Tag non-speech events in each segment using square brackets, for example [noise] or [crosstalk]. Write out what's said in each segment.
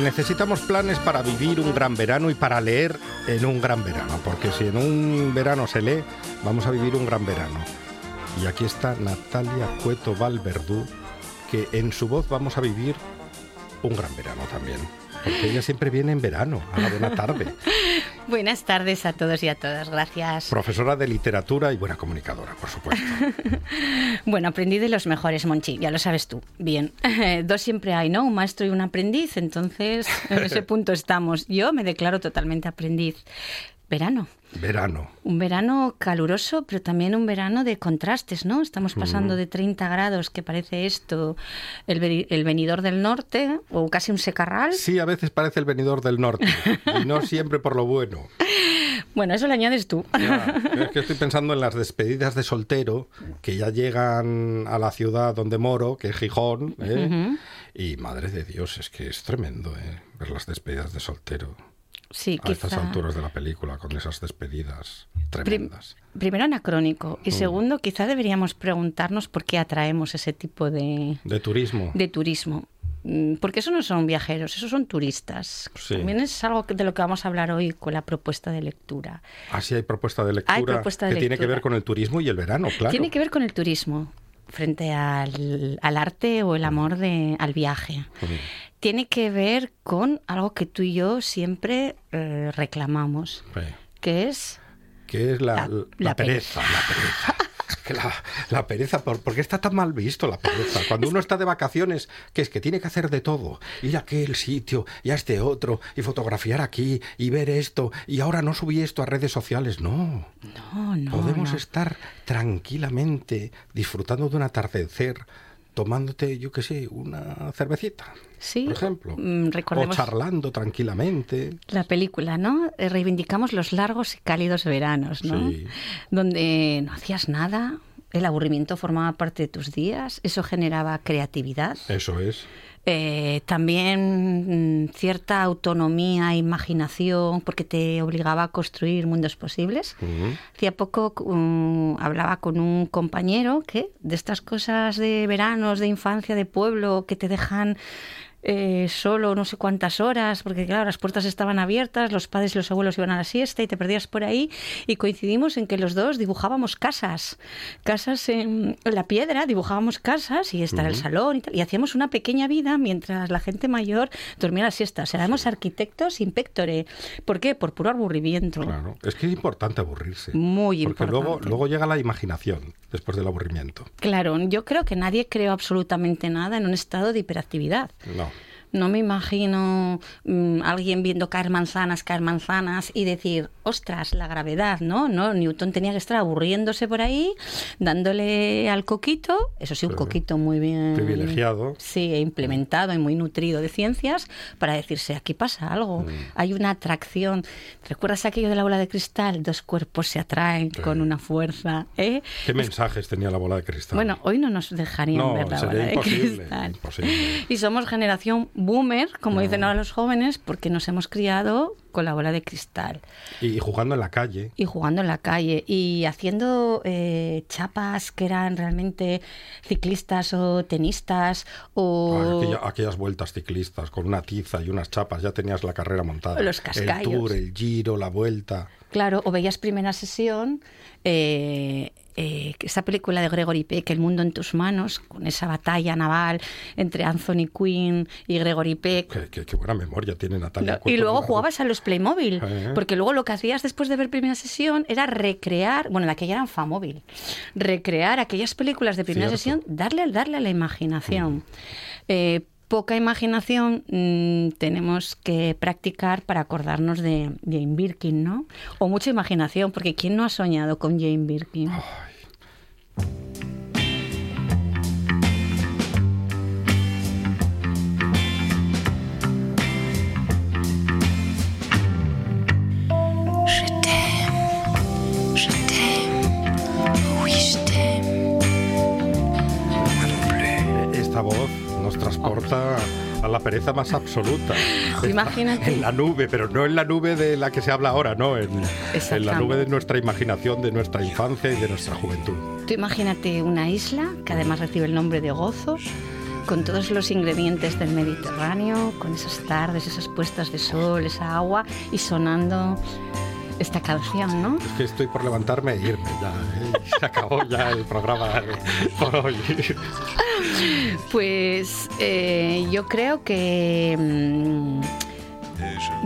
Necesitamos planes. Para vivir un gran verano y para leer en un gran verano. Porque si en un verano se lee, vamos a vivir un gran verano. Y aquí está Natalia Cueto Valverdú, que en su voz vamos a vivir un gran verano también. Porque ella siempre viene en verano, a la buena tarde. Buenas tardes a todos y a todas, gracias. Profesora de literatura y buena comunicadora, por supuesto. [laughs] bueno, aprendí de los mejores, Monchi, ya lo sabes tú. Bien, [laughs] dos siempre hay, ¿no? Un maestro y un aprendiz, entonces en ese [laughs] punto estamos. Yo me declaro totalmente aprendiz. Verano. Verano. Un verano caluroso, pero también un verano de contrastes, ¿no? Estamos pasando de 30 grados, que parece esto el, el venidor del norte, o casi un secarral. Sí, a veces parece el venidor del norte, y no siempre por lo bueno. [laughs] Bueno, eso lo añades tú. [laughs] es que estoy pensando en las despedidas de soltero que ya llegan a la ciudad donde moro, que es Gijón, ¿eh? y madre de Dios, es que es tremendo ¿eh? ver las despedidas de soltero. Sí, a estas alturas de la película, con esas despedidas tremendas. primero anacrónico y mm. segundo quizá deberíamos preguntarnos por qué atraemos ese tipo de... De turismo. De turismo. Mm, porque eso no son viajeros, esos son turistas. También es algo de lo que vamos a hablar hoy con la propuesta de lectura. Ah, sí, hay propuesta de lectura hay propuesta de que tiene que ver con el turismo y el verano, claro. Tiene que ver con el turismo frente al, arte o el amor de, al viaje. Tiene que ver con algo que tú y yo siempre eh, reclamamos, que es... Que es la, pereza, la pereza. [laughs] La, la, pereza, ¿por qué está tan mal visto la pereza? Cuando uno está de vacaciones, que es que tiene que hacer de todo, ir a aquel sitio y a este otro, y fotografiar aquí, y ver esto, y ahora no subí esto a redes sociales, no. No, no. Podemos estar tranquilamente disfrutando de un atardecer, tomándote, yo qué sé, una cervecita. Sí, por ejemplo. Mm, o charlando tranquilamente. La película, ¿no? Eh, reivindicamos los largos y cálidos veranos, ¿no? Sí. Donde no hacías nada, el aburrimiento formaba parte de tus días, eso generaba creatividad. Eso es. Eh, también mm, cierta autonomía, imaginación, porque te obligaba a construir mundos posibles. Hacía poco mm, hablaba con un compañero que de estas cosas de veranos, de infancia, de pueblo, que te dejan eh, solo no sé cuántas horas, porque claro, las puertas estaban abiertas, los padres y los abuelos iban a la siesta y te perdías por ahí y coincidimos en que los dos dibujábamos casas, casas en la piedra, dibujábamos casas y está el salón y, tal, y hacíamos una pequeña vida mientras la gente mayor dormía la siesta. O éramos arquitectos impectore. ¿Por qué? Por puro aburrimiento. Claro, es que es importante aburrirse. Muy importante. Porque luego, luego llega la imaginación después del aburrimiento. Claro, yo creo que nadie creó absolutamente nada en un estado de hiperactividad. No. No me imagino mm, alguien viendo caer manzanas, caer manzanas y decir, ostras, la gravedad, ¿no? No, Newton tenía que estar aburriéndose por ahí, dándole al coquito, eso sí, un coquito muy bien privilegiado. Sí, implementado y muy nutrido de ciencias para decirse, aquí pasa algo, mm. hay una atracción. ¿Recuerdas aquello de la bola de cristal? Dos cuerpos se atraen con una fuerza. ¿eh? ¿Qué mensajes tenía la bola de cristal? Bueno, hoy no nos dejarían ver la bola de cristal. Imposible. Y somos generación boomer, como dicen ahora los jóvenes, porque nos hemos criado con la bola de cristal Y, jugando en la calle. y jugando en la calle y haciendo eh, chapas que eran realmente ciclistas o tenistas o Ah, aquella- aquellas vueltas ciclistas con una tiza y unas chapas, ya tenías la carrera montada. Los El cascallos. tour, el giro, la vuelta. Claro, o veías primera sesión, eh, eh, esa película de Gregory Peck, El mundo en tus manos, con esa batalla naval entre Anthony Quinn y Gregory Peck. Qué, buena memoria tiene Natalia. No, y luego jugabas a los Playmobil, Eh. porque luego lo que hacías después de ver primera sesión era recrear, bueno, en aquella eran Famóvil, recrear aquellas películas de primera Cierto. sesión, darle, darle a la imaginación. Eh, poca imaginación mm, tenemos que practicar para acordarnos de Jane Birkin, ¿no? O mucha imaginación, porque ¿quién no ha soñado con Jane Birkin? Je Esta voz nos transporta a la pereza más absoluta. [laughs] Imagínate. En la nube, pero no en la nube de la que se habla ahora, no, en, en la nube de nuestra imaginación, de nuestra infancia y de nuestra juventud. Tú imagínate una isla que además recibe el nombre de Gozo, con todos los ingredientes del Mediterráneo, con esas tardes, esas puestas de sol, esa agua y sonando esta canción, ¿no? Es que estoy por levantarme e irme ya. ¿eh? [laughs] Se acabó ya el programa por hoy. [laughs] Pues eh, yo creo que mm,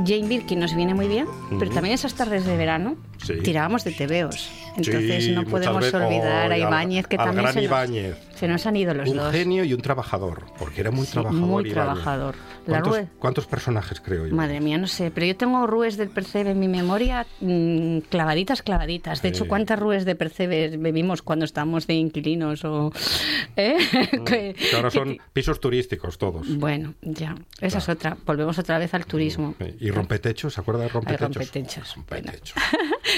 Jane Birkin nos viene muy bien, pero también esas tardes de verano Sí. tirábamos de tebeos. Entonces Sí, no podemos veces- olvidar ¡Ay, a Ibáñez, que al también gran se nos, Ibáñez! se nos han ido los un dos. genio y un trabajador, porque era muy Sí, trabajador. muy Ibáñez. trabajador. ¿Cuántos, cuántos personajes creo yo? Madre mía, no sé, pero yo tengo rúes del Percebe en mi memoria mm, clavaditas, clavaditas. De hecho, Sí. ¿cuántas rúes de Percebe bebimos cuando estábamos de inquilinos? O, ¿eh? [laughs] Que- Que ahora son pisos turísticos todos. Bueno, ya, esa es otra. Volvemos otra vez al turismo. Eh, ¿Y rompetechos? ¿Se acuerda de rompetechos? rompetechos, Rompetechos.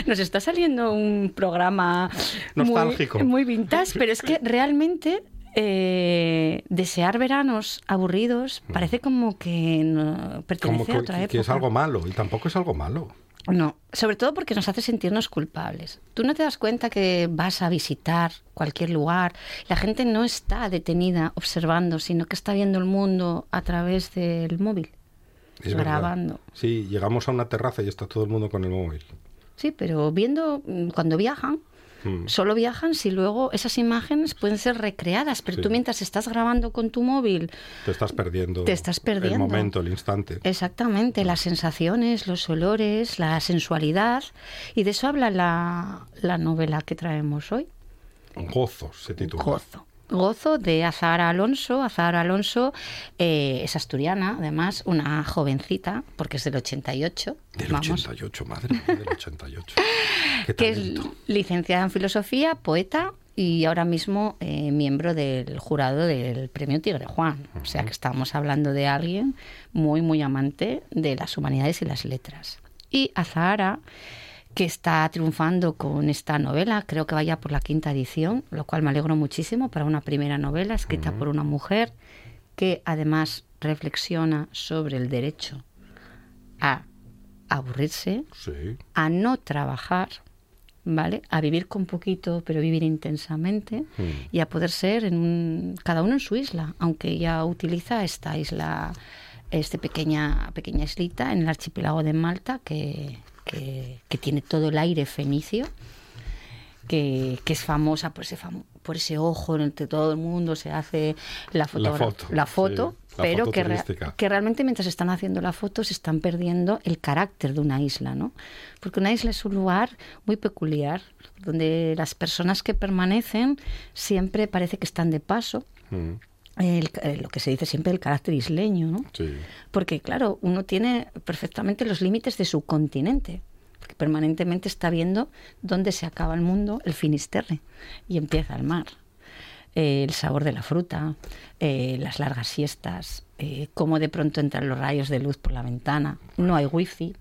Nos está saliendo un programa Nostálgico. Muy, muy vintage, pero es que realmente eh, desear veranos aburridos parece como que no, pertenece Como a otra época. que es algo malo, y tampoco es algo malo. No, sobre todo porque nos hace sentirnos culpables. Tú no te das cuenta que vas a visitar cualquier lugar, la gente no está detenida observando, sino que está viendo el mundo a través del móvil, Es verdad. grabando. Sí, llegamos a una terraza y está todo el mundo con el móvil. Sí, pero viendo mm, cuando viajan, Mm. solo viajan si luego esas imágenes pueden ser recreadas, pero Sí. tú mientras estás grabando con tu móvil, Te estás perdiendo. Te estás perdiendo. El momento, el instante. exactamente, las sensaciones, los olores, la sensualidad, y de eso habla la, la novela que traemos hoy. Gozo se titula. Gozo. Gozo de Azahara Alonso. Azahara Alonso eh, es asturiana, además, una jovencita, porque es del 88. Del vamos, 88, madre mía, del 88. [laughs] Qué que es licenciada en filosofía, poeta y ahora mismo eh, miembro del jurado del premio Tigre Juan. O sea que estamos hablando de alguien muy, muy amante de las humanidades y las letras. Y Azahara, que está triunfando con esta novela, creo que vaya por la quinta edición, lo cual me alegro muchísimo para una primera novela escrita por una mujer que además reflexiona sobre el derecho a aburrirse, Sí. a no trabajar, ¿vale? A vivir con poquito, pero vivir intensamente Mm. y a poder ser en un- cada uno en su isla, aunque ella utiliza esta isla, este pequeña, pequeña islita en el archipiélago de Malta que, que- que tiene todo el aire fenicio. Que, que es famosa por ese, famo- por ese ojo en el que todo el mundo se hace la, foto, la foto, sí, la pero foto que, rea- turística. que realmente mientras están haciendo la foto se están perdiendo el carácter de una isla, ¿no? Porque una isla es un lugar muy peculiar, donde las personas que permanecen siempre parece que están de paso. Mm. El- eh, lo que se dice siempre el carácter isleño, ¿no? Sí. Porque, claro, uno tiene perfectamente los límites de su continente. Porque permanentemente está viendo dónde se acaba el mundo, el Finisterre, y empieza el mar. Eh, el sabor de la fruta, eh, las largas siestas, eh, cómo de pronto entran los rayos de luz por la ventana. No hay wifi.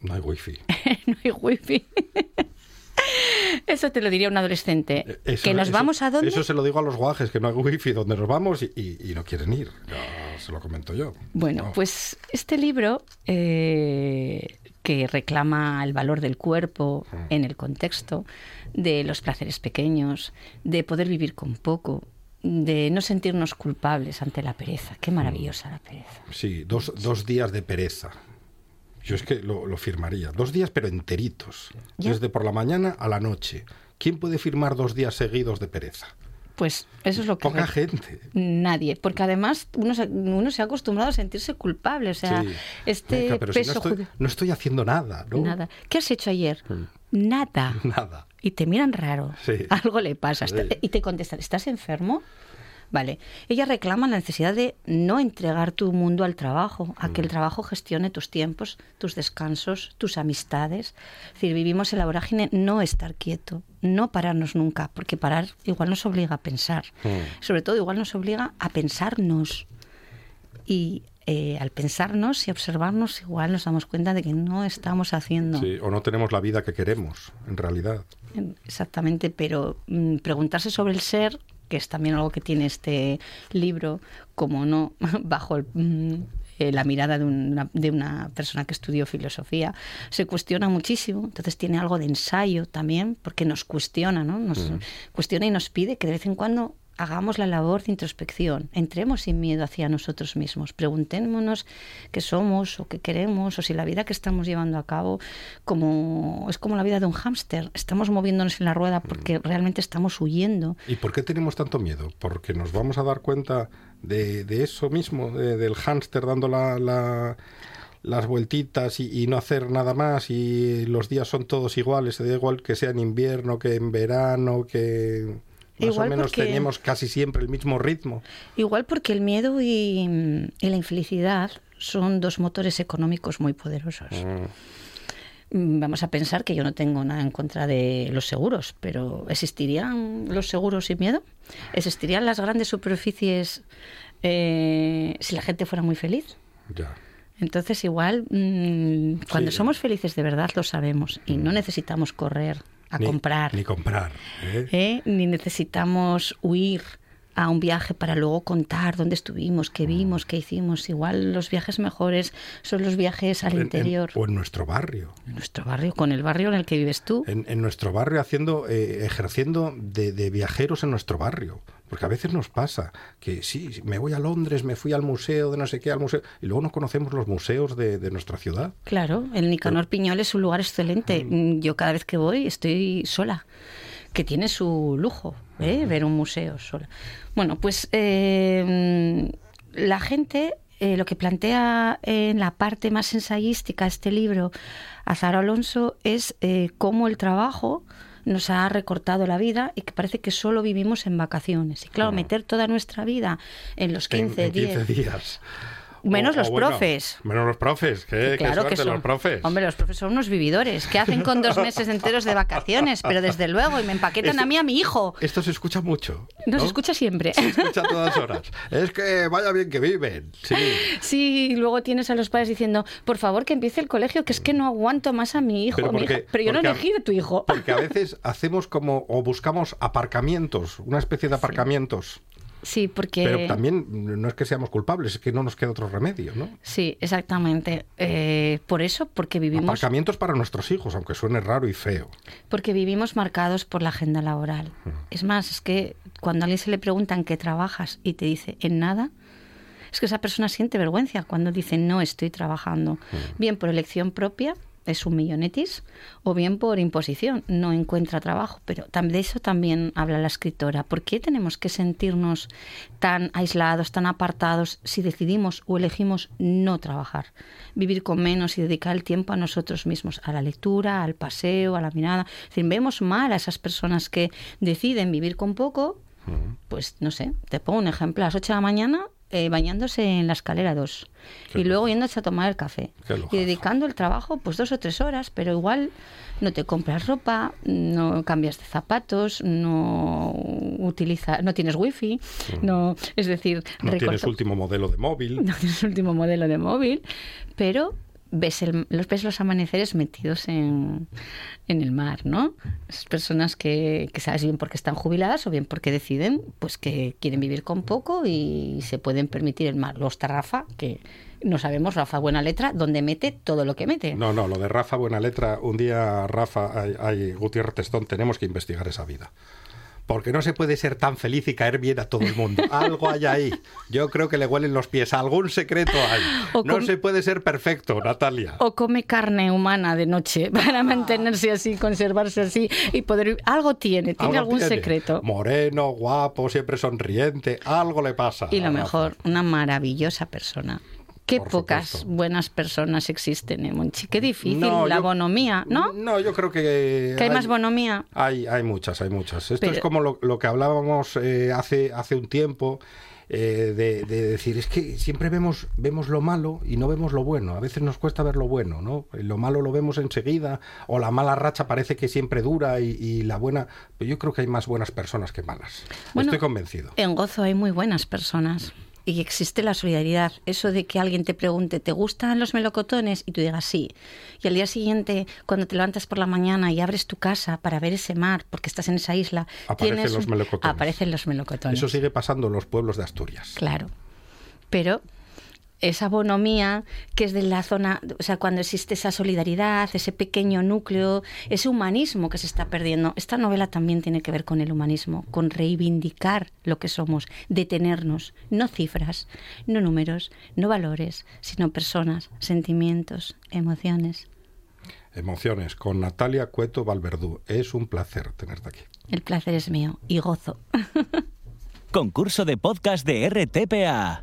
No hay wifi. [laughs] no hay wifi. Eso te lo diría un adolescente. Eh, Eso- que nos eso- vamos a dónde. Eso se lo digo a los guajes, que no hay wifi donde nos vamos y, y- y no quieren ir. Ya se lo comento yo. Bueno, No. pues este libro eh, que reclama el valor del cuerpo en el contexto, de los placeres pequeños, de poder vivir con poco, de no sentirnos culpables ante la pereza. Qué maravillosa la pereza. Sí, dos, dos días de pereza. Yo es que lo, lo firmaría. Dos días, pero enteritos. Ya. Desde por la mañana a la noche. ¿Quién puede firmar dos días seguidos de pereza? Pues eso es lo que... Poca gente. Nadie, porque además uno se, uno se ha acostumbrado a sentirse culpable, o sea, Sí. este Venga, pero si peso no, estoy, judi- no estoy haciendo nada, ¿no? Nada. ¿Qué has hecho ayer? Nada. Nada. Y te miran raro. Sí. Algo le pasa. Sí. Y te contestan, ¿estás enfermo? Vale. Ella reclama la necesidad de no entregar tu mundo al trabajo, a que el trabajo gestione tus tiempos, tus descansos, tus amistades. Es decir, vivimos en la vorágine no estar quieto, no pararnos nunca, porque parar igual nos obliga a pensar. Sobre todo igual nos obliga a pensarnos. Y eh, al pensarnos y observarnos, igual nos damos cuenta de que no estamos haciendo. Sí, o no tenemos la vida que queremos, en realidad. Exactamente, pero mm, preguntarse sobre el ser, que es también algo que tiene este libro, como no, [laughs] bajo el, mm, eh, la mirada de una, de una persona que estudió filosofía, se cuestiona muchísimo, entonces tiene algo de ensayo también, porque nos cuestiona, ¿no? Nos cuestiona y nos pide que de vez en cuando hagamos la labor de introspección, entremos sin miedo hacia nosotros mismos, preguntémonos qué somos o qué queremos, o si la vida que estamos llevando a cabo como es como la vida de un hámster, estamos moviéndonos en la rueda porque realmente estamos huyendo. ¿Y por qué tenemos tanto miedo? Porque nos vamos a dar cuenta de, de eso mismo, de- del hámster dando la, la- las vueltitas y, y no hacer nada más y los días son todos iguales, da igual que sea en invierno, que en verano, que más Igual o menos porque- tenemos casi siempre el mismo ritmo. Igual porque el miedo y, y la infelicidad son dos motores económicos muy poderosos. Mm, Vamos a pensar que yo no tengo nada en contra de los seguros, pero ¿existirían los seguros sin miedo? ¿Existirían las grandes superficies eh, si la gente fuera muy feliz? Ya. Entonces igual mm, cuando Sí. somos felices de verdad lo sabemos y no necesitamos correr a Ni- comprar, Ni comprar. ¿eh? ¿eh? ni necesitamos huir a un viaje para luego contar dónde estuvimos, qué vimos, qué hicimos. Igual los viajes mejores son los viajes al En- en- interior, o en nuestro barrio. en nuestro barrio, con el barrio en el que vives tú. En, en nuestro barrio haciendo, eh, ejerciendo de, de viajeros en nuestro barrio. Porque a veces nos pasa que sí, me voy a Londres, me fui al museo de no sé qué, al museo, y luego no conocemos los museos de, de nuestra ciudad. Claro, el Nicanor Piñol es un lugar excelente. Mm, Yo cada vez que voy estoy sola, que tiene su lujo, ¿eh? ver un museo sola. Bueno, pues eh, la gente eh, lo que plantea en la parte más ensayística este libro Azaro Alonso es eh, cómo el trabajo nos ha recortado la vida y que parece que solo vivimos en vacaciones. Y claro, meter toda nuestra vida en los 15, en, en 10, 15 días. Menos O- los o bueno, profes. Menos los profes, qué, qué Claro que son. los profes. Hombre, los profes son unos vividores. ¿Qué hacen con dos meses enteros de vacaciones? Pero desde luego, y me empaquetan Esto- a mí, a mi hijo. Esto se escucha mucho. Nos ¿no? escucha siempre. Se escucha a todas horas. Es que vaya bien que viven. Sí. Sí, y luego tienes a los padres diciendo, por favor, que empiece el colegio, que es que no aguanto más a mi hijo. Pero mi porque- hija". Pero yo no a- elegí de tu hijo. Porque a veces hacemos como, o buscamos aparcamientos, una especie de aparcamientos. Sí, porque... Pero también no es que seamos culpables, es que no nos queda otro remedio, ¿no? Sí, exactamente. Eh, por eso, porque vivimos, Aparcamientos para nuestros hijos, aunque suene raro y feo. porque vivimos marcados por la agenda laboral. Es más, es que cuando a alguien se le pregunta en qué trabajas y te dice en nada, es que esa persona siente vergüenza cuando dice no estoy trabajando. Bien por elección propia, es un millonetis, o bien por imposición, no encuentra trabajo. Pero de eso también habla la escritora. ¿Por qué tenemos que sentirnos tan aislados, tan apartados, si decidimos o elegimos no trabajar? Vivir con menos y dedicar el tiempo a nosotros mismos, a la lectura, al paseo, a la mirada. Es decir, vemos mal a esas personas que deciden vivir con poco, pues no sé, te pongo un ejemplo, a las 8 de la mañana eh, bañándose en la escalera 2 Qué y luego yéndose a tomar el café. Y dedicando el trabajo pues dos o tres horas, pero igual no te compras ropa, no cambias de zapatos, no utiliza, no tienes wifi, no, es decir, No tienes último modelo de móvil. [laughs] no tienes último modelo de móvil, pero ves, el- los, ves los amaneceres metidos en, en el mar, ¿no? Esas personas que, que sabes bien porque están jubiladas o bien porque deciden pues que quieren vivir con poco y se pueden permitir el mar. Está Rafa, que no sabemos, Rafa Buena Letra, dónde mete todo lo que mete. No, no, lo de Rafa Buena Letra, un día Rafa, hay, hay Gutiérrez Testón, tenemos que investigar esa vida. Porque no se puede ser tan feliz y caer bien a todo el mundo. [laughs] Algo hay ahí. Yo creo que le huelen los pies. Algún secreto hay. O No se puede ser perfecto, Natalia. O come carne humana de noche [laughs] para mantenerse así, conservarse así y poder... Algo tiene, tiene Algo algún tiene. secreto. Moreno, guapo, siempre sonriente. Algo le pasa. Y lo mejor, una maravillosa persona. Qué Por pocas supuesto. buenas personas existen, ¿eh, Monchi? Qué difícil, No, la yo- bonomía, ¿no? No, yo creo que. Que hay más bonomía. Hay, hay muchas, hay muchas. Esto Pero- es como lo, lo que hablábamos eh, hace, hace un tiempo. eh, de, de decir, es que siempre vemos, vemos lo malo y no vemos lo bueno. A veces nos cuesta ver lo bueno, ¿no? Lo malo lo vemos enseguida, o la mala racha parece que siempre dura y, y la buena. Pero yo creo que hay más buenas personas que malas. Bueno, Estoy convencido. En Gozo hay muy buenas personas. Y existe la solidaridad. Eso de que alguien te pregunte, ¿te gustan los melocotones? Y tú digas sí. Y al día siguiente, cuando te levantas por la mañana y abres tu casa para ver ese mar, porque estás en esa isla, Aparecen tienes los melocotones. Aparecen los melocotones. Eso sigue pasando en los pueblos de Asturias. Claro. Pero esa bonomía que es de la zona, o sea, cuando existe esa solidaridad, ese pequeño núcleo, ese humanismo que se está perdiendo. Esta novela también tiene que ver con el humanismo, con reivindicar lo que somos, detenernos, no cifras, no números, no valores, sino personas, sentimientos, emociones. Emociones con Natalia Cueto Valverdú. Es un placer tenerte aquí. El placer es mío y gozo. [laughs] Concurso de podcast de RTPA.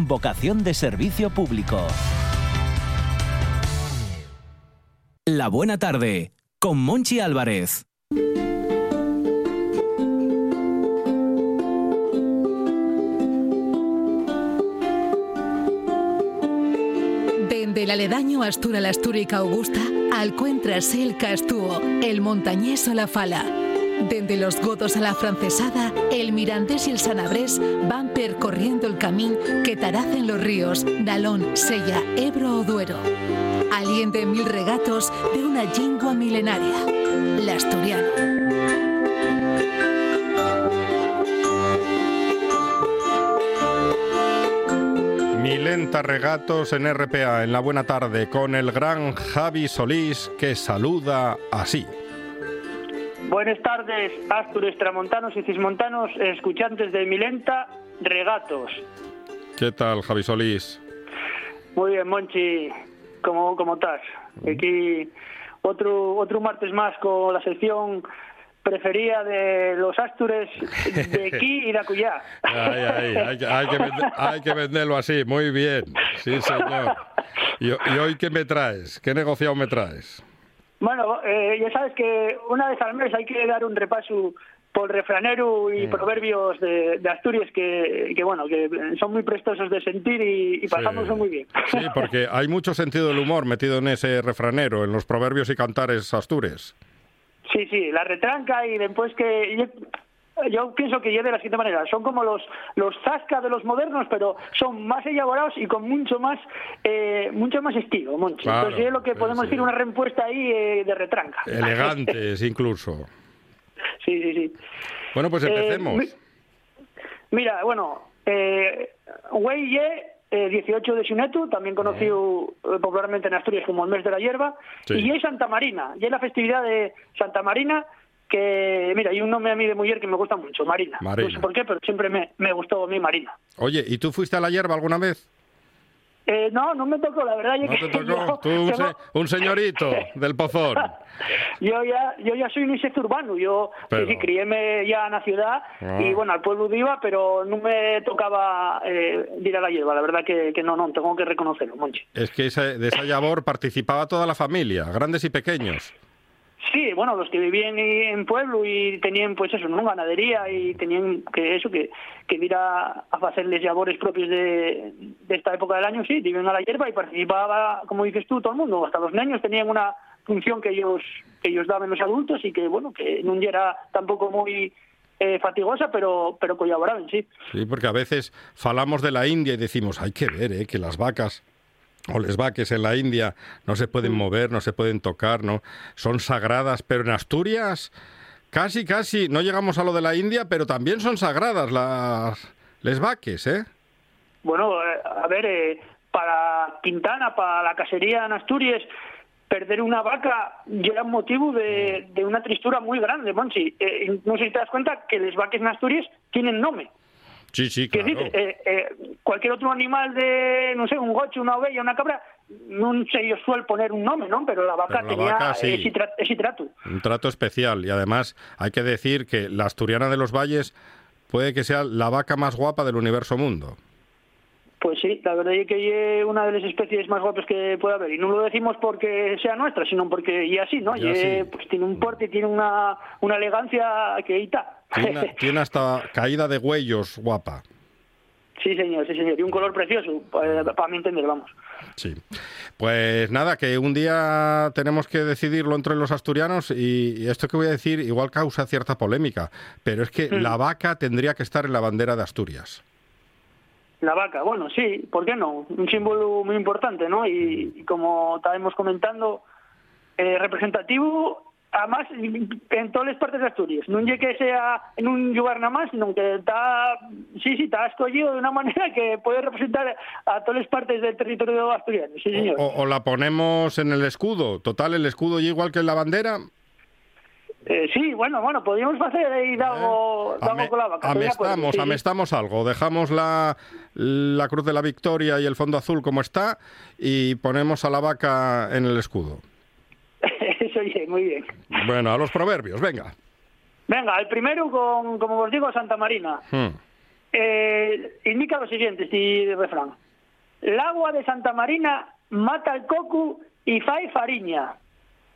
Vocación de servicio público. La buena tarde. Con Monchi Álvarez. Dende el aledaño Astura la Astúrica Augusta, alcuéntrase el Castúo, el Montañés o la Fala. Dende los Godos a la Francesada, el Mirandés y el Sanabrés van percorriendo el camín que taracen los ríos Nalón, Sella, Ebro o Duero. Aliente mil regatos de una lingua milenaria, la asturiana. Milenta Regatos en RPA, en la buena tarde, con el gran Javi Solís, que saluda así. Buenas tardes, Astures, Tramontanos y Cismontanos, escuchantes de Milenta, Regatos. ¿Qué tal, Javi Solís? Muy bien, Monchi, ¿cómo, cómo estás? Aquí otro, otro martes más con la sección preferida de los Astures de [laughs] aquí y de acullá. Ay, ay, hay, que- hay que vende- hay que venderlo así, muy bien. Sí, señor. ¿Y, y hoy qué me traes? ¿Qué negociado me traes? Bueno, eh, ya sabes que una vez al mes hay que dar un repaso por refranero y proverbios de, de Asturias que, que, bueno, que son muy prestosos de sentir y, y pasamos Sí. muy bien. Sí, porque hay mucho sentido del humor metido en ese refranero, en los proverbios y cantares astures. Sí, sí, la retranca y después que yo, pienso que ya de la siguiente manera, son como los los zasca de los modernos, pero son más elaborados y con mucho más eh, mucho más estilo, Monchi. Claro, Entonces es lo que podemos sí. decir una respuesta ahí eh, de retranca. Elegantes [laughs] incluso. sí, sí, sí. Bueno, pues Eh, empecemos. mi- mira, bueno, eh, Güey Ye, eh, 18 de Xunetu, también conocido eh, popularmente en Asturias como el mes de la hierba, Sí. y Ye Santa Marina, Ye la festividad de Santa Marina, que, mira, hay un nombre a mí de mujer que me gusta mucho, Marina. Marina. No sé por qué, pero siempre me, me gustó a mí Marina. Oye, ¿y tú fuiste a la hierba alguna vez? Eh, no, no me tocó, la verdad. ¿No que- te tocó? yo Tú, un, se- un señorito [laughs] del pozón. yo ya yo ya soy un insecto urbano yo Pero- sí, sí, criéme ya en la ciudad Ah. y bueno al pueblo iba pero no me tocaba eh, ir a la hierba la verdad que, que no no tengo que reconocerlo Monchi Es que esa- de esa labor participaba toda la familia, grandes y pequeños. Sí bueno los que vivían en pueblo y tenían pues eso no ganadería y tenían que eso que que ir a, hacerles labores propios de, esta época del año sí iban a la hierba y participaba como dices tú todo el mundo hasta los niños tenían una función que ellos que ellos daban los adultos y que bueno que no era tampoco muy eh, fatigosa pero pero colaboraban sí Sí, porque a veces falamos de la India y decimos, hay que ver, ¿eh? que las vacas o les vaques en la India no se pueden mover, no se pueden tocar, ¿no? Son sagradas, pero en Asturias casi, casi, no llegamos a lo de la India, pero también son sagradas las les vaques, ¿eh? Bueno, eh, a ver, eh, para Quintana, para la casería en Asturias, perder una vaca ya era un motivo de, de una tristura muy grande, Monchi. Eh, no sé si te das cuenta que los vaques en Asturias tienen nombre. Sí, sí, Que claro. decir, eh, eh, cualquier otro animal de, no sé, un gocho, una oveja, una cabra, no sé, yo suelo poner un nombre, ¿no? Pero la vaca Pero la tenía vaca, sí. ese, tra- ese trato. Un trato especial y además hay que decir que la asturiana de los valles puede que sea la vaca más guapa del universo mundo. Pues sí, la verdad es que es una de las especies más guapas que puede haber. Y no lo decimos porque sea nuestra, sino porque y así, ¿no? Y así. pues tiene un porte, tiene una, una elegancia que ahí está. Tiene, [laughs] tiene hasta caída de huellos guapa. sí, señor, sí, señor. Y un color precioso, para, para mi entender, vamos. Sí. Pues nada, que un día tenemos que decidirlo entre los asturianos y, y esto que voy a decir igual causa cierta polémica, pero es que la vaca tendría que estar en la bandera de Asturias. La vaca, bueno, sí, ¿por qué no? Un símbolo muy importante, ¿no? Y, y como estábamos comentando, eh, representativo, además, en todas las partes de Asturias. No es que sea en un lugar nada más, sino que está, sí, sí, está escogido de una [laughs] manera que puede representar a todas las partes del territorio asturiano, sí, señor. O, o la ponemos en el escudo. Total, el escudo y igual que en la bandera. Eh, sí, bueno, bueno, podríamos hacer ahí algo, Eh, Ame- con la vaca. acuerdo, amestamos, sí. amestamos algo. Dejamos la, la Cruz de la Victoria y el fondo azul como está y ponemos a la vaca en el escudo. Muy bien. Bueno, a los proverbios, venga. Venga, el primero, con, como os digo, Santa Marina. Hmm. Eh, indica lo siguiente, este refrán. El agua de Santa Marina mata el cocu y fae fariña.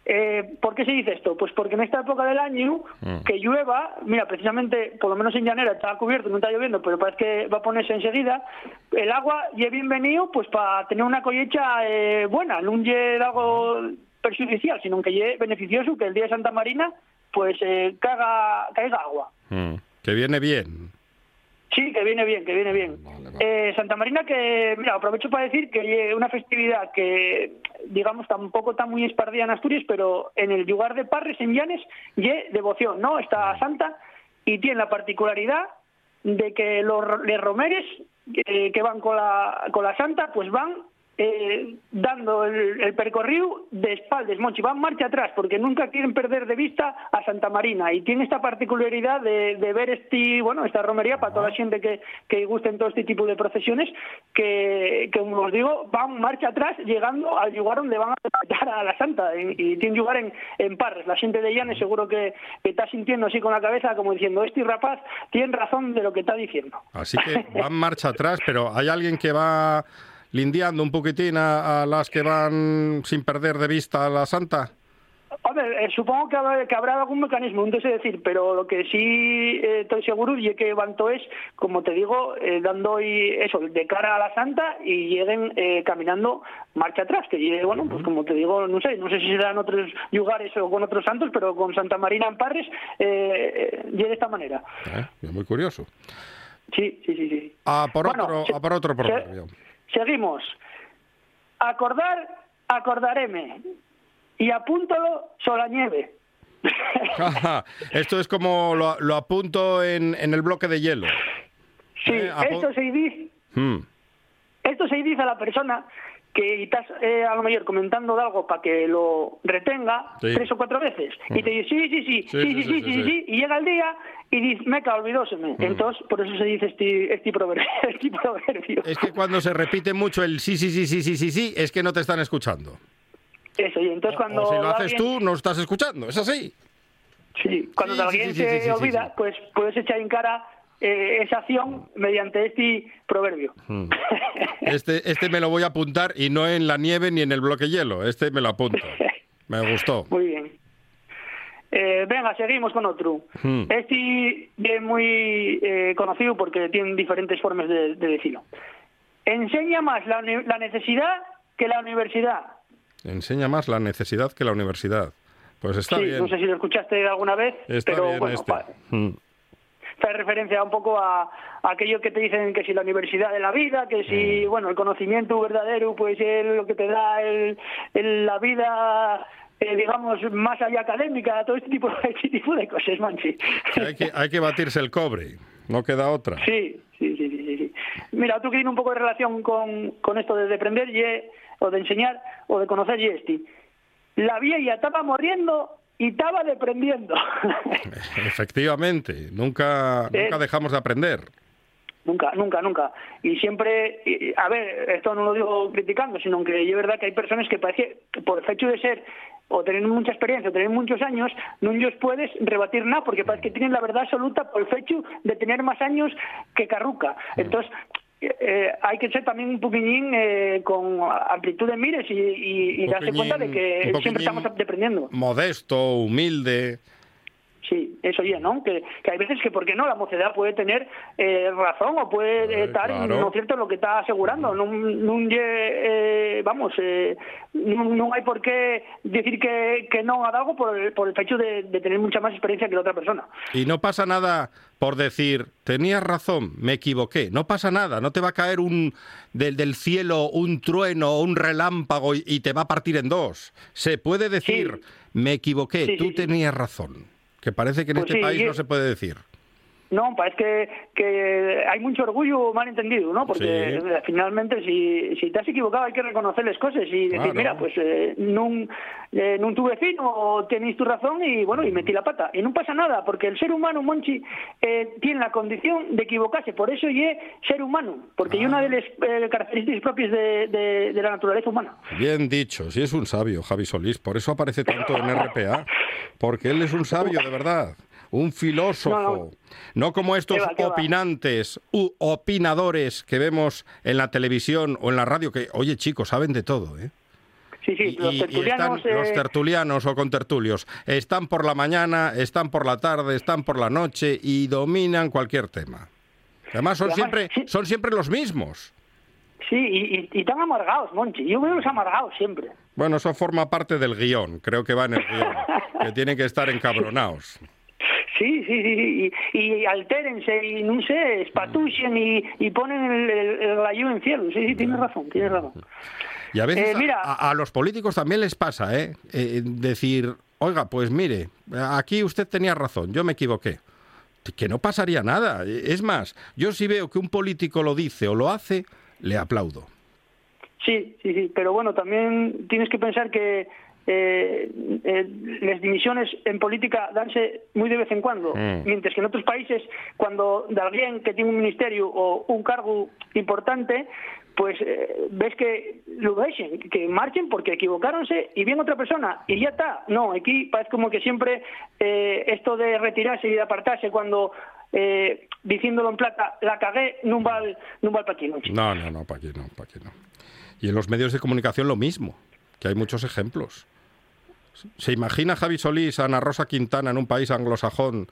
Eh, ¿Por qué se dice esto? Pues porque en esta época del año Mm. que llueva, mira, precisamente, por lo menos en llanera está cubierto, no está lloviendo, pero parece que va a ponerse enseguida, el agua y es bienvenido pues para tener una collecha eh, buena, no es algo perjudicial, sino que es beneficioso que el día de Santa Marina pues eh, caga, caiga agua. Hmm. Que viene bien. Sí, que viene bien, que viene bien. Vale, vale. Eh, Santa Marina, que, mira, aprovecho para decir que es una festividad que, digamos, tampoco está muy espardida en Asturias, pero en el lugar de Parres, en Llanes, y devoción, ¿no? Está santa y tiene la particularidad de que los los romeres eh, que van con la, con la santa, pues van eh, dando el, el percorrido de espaldas, Monchi, van marcha atrás, porque nunca quieren perder de vista a Santa Marina, y tiene esta particularidad de, ver este, bueno, esta romería para toda la gente que, que gusten todo este tipo de procesiones, que, como os digo, van marcha atrás, llegando al lugar donde van a matar a la santa, y, y tiene lugar en, en Parres. La gente de Llanes seguro que, que está sintiendo así con la cabeza, como diciendo, este rapaz tiene razón de lo que está diciendo. Así que van marcha atrás, pero ¿hay alguien que va lindiando un poquitín a, a las que van sin perder de vista a la santa? Hombre, eh, supongo que habrá, que habrá algún mecanismo, no sé decir, pero lo que sí eh, estoy seguro y que Banto es, como te digo, eh, dando y eso de cara a la Santa y lleguen eh, caminando marcha atrás, que llegue, bueno, pues como te digo, no sé, no sé si será en otros lugares o con otros santos, pero con Santa Marina en Parres eh, eh, llegue de esta manera. ¿Eh? Es muy curioso. Sí, sí, sí, sí. A por Bueno, otro, se- a por otro se- proverbio. Seguimos. Acordar, acordaréme. Y apúntalo sola nieve. [laughs] Esto es como lo, lo apunto en, en el bloque de hielo. Sí, Eh, esto se dice, Hmm. esto se dice a la persona que estás eh, a lo mejor comentando de algo para que lo retenga tres o cuatro veces y te dice sí sí sí sí sí sí sí, sí, y llega el día y dice meca olvidóseme entonces por eso se dice este, este, proverbio, es que cuando se repite mucho el sí sí sí sí sí sí sí es que no te están escuchando eso y entonces cuando si lo haces tú no estás escuchando es así sí cuando alguien se olvida pues puedes echar en cara eh, esa acción mediante este proverbio. Mm. [laughs] Este, este me lo voy a apuntar y no en la nieve ni en el bloque hielo. Este me lo apunto. [laughs] Me gustó. Muy bien. Eh, venga, seguimos con otro. Hmm. Este es muy eh, conocido porque tiene diferentes formas de, de decirlo. Enseña más la, necesidad que la universidad. Enseña más la necesidad que la universidad. Pues está sí, bien. no sé si lo escuchaste alguna vez, Está pero bien bueno, este. Mm. hace referencia un poco a, a aquello que te dicen que si la universidad de la vida, que Mm. si, bueno, el conocimiento verdadero, pues es lo que te da el, el- la vida, eh, digamos, más allá académica, todo este tipo, [laughs] este tipo de cosas, manchi. Que hay, que, hay que batirse el cobre. No queda otra. Sí, sí, sí, sí, sí. Mira, otro que tiene un poco de relación con, con esto de aprender y, es- o de enseñar o de conocer y este. La vieja estaba muriendo y estaba deprendiendo. [laughs] Efectivamente. Nunca, Eh. nunca dejamos de aprender. Nunca, nunca, nunca. Y siempre, a ver, esto no lo digo criticando, sino que es verdad que hay personas que parece que por el hecho de ser o tener mucha experiencia o tener muchos años, no ellos puedes rebatir nada, porque parece que tienen la verdad absoluta por el hecho de tener más años que Carruca. Entonces, eh, hay que ser también un poquillín eh, con amplitud de mires y, y- y darse cuenta de que siempre estamos aprendiendo. Modesto, humilde. Sí, eso ya, ¿no? Que, que hay veces que, ¿por qué no? La mocedad puede tener eh, razón o puede Eh, estar claro. en lo cierto lo que está asegurando. No, no eh, vamos, eh, no, no hay por qué decir que, que no ha dado por el, por el hecho de, de tener mucha más experiencia que la otra persona. Y no pasa nada por decir, tenías razón, me equivoqué. No pasa nada, no te va a caer un del, del cielo un trueno o un relámpago y, y te va a partir en dos. Se puede decir, Sí. me equivoqué, Sí, tú sí. tenías razón. Que parece que en Pues este sí, país no se puede decir. No, parece que, que hay mucho orgullo mal entendido, ¿no? Porque Sí. eh, finalmente si, si te has equivocado hay que reconocer las cosas y decir, Claro. mira, pues eh, nun, eh, nun tuve fin o tenéis tu razón y bueno, y metí la pata. Y no pasa nada, porque el ser humano, Monchi, eh, tiene la condición de equivocarse, por eso y es ser humano, porque es una de las eh, características propias de, de- de la naturaleza humana. Bien dicho, si es un sabio, Javi Solís, por eso aparece tanto en RPA, porque él es un sabio de verdad, un filósofo, No, no, no. como estos Qué va, qué va. opinantes u opinadores que vemos en la televisión o en la radio, que, oye chicos, saben de todo, ¿eh? Sí, sí, los y están tertulianos... los eh, tertulianos o contertulios, están por la mañana, están por la tarde, están por la noche y dominan cualquier tema. Además son además, siempre, sí. son siempre los mismos. Sí, y, y, y tan amargados, Monchi. Yo veo los amargados siempre. Bueno, eso forma parte del guion, creo que va en el guion, [laughs] que tienen que estar encabronados. Sí, sí, sí, y, y altérense y no sé, espatuchen y, y ponen el, el, el rayo en cielo. Sí, sí, tienes razón, tienes razón. Y a veces Eh, mira. a, a los políticos también les pasa, ¿eh? Eh, Decir, oiga, pues mire, aquí usted tenía razón, yo me equivoqué. Que no pasaría nada. Es más, yo si veo que un político lo dice o lo hace, le aplaudo. Sí, sí, sí, pero bueno, también tienes que pensar que eh, eh, las dimisiones en política danse muy de vez en cuando, Mm. mientras que en otros países, cuando de alguien que tiene un ministerio o un cargo importante, pues eh, ves que lo dejen, que marchen porque equivocaronse y viene otra persona y ya está. No, aquí parece como que siempre eh, esto de retirarse y de apartarse cuando eh, diciéndolo en plata, la cagué, no val, no val pa' aquí, no. No, no, no, para aquí no, para aquí no. Y en los medios de comunicación lo mismo, que hay muchos ejemplos. ¿Se imagina Javi Solís a Ana Rosa Quintana en un país anglosajón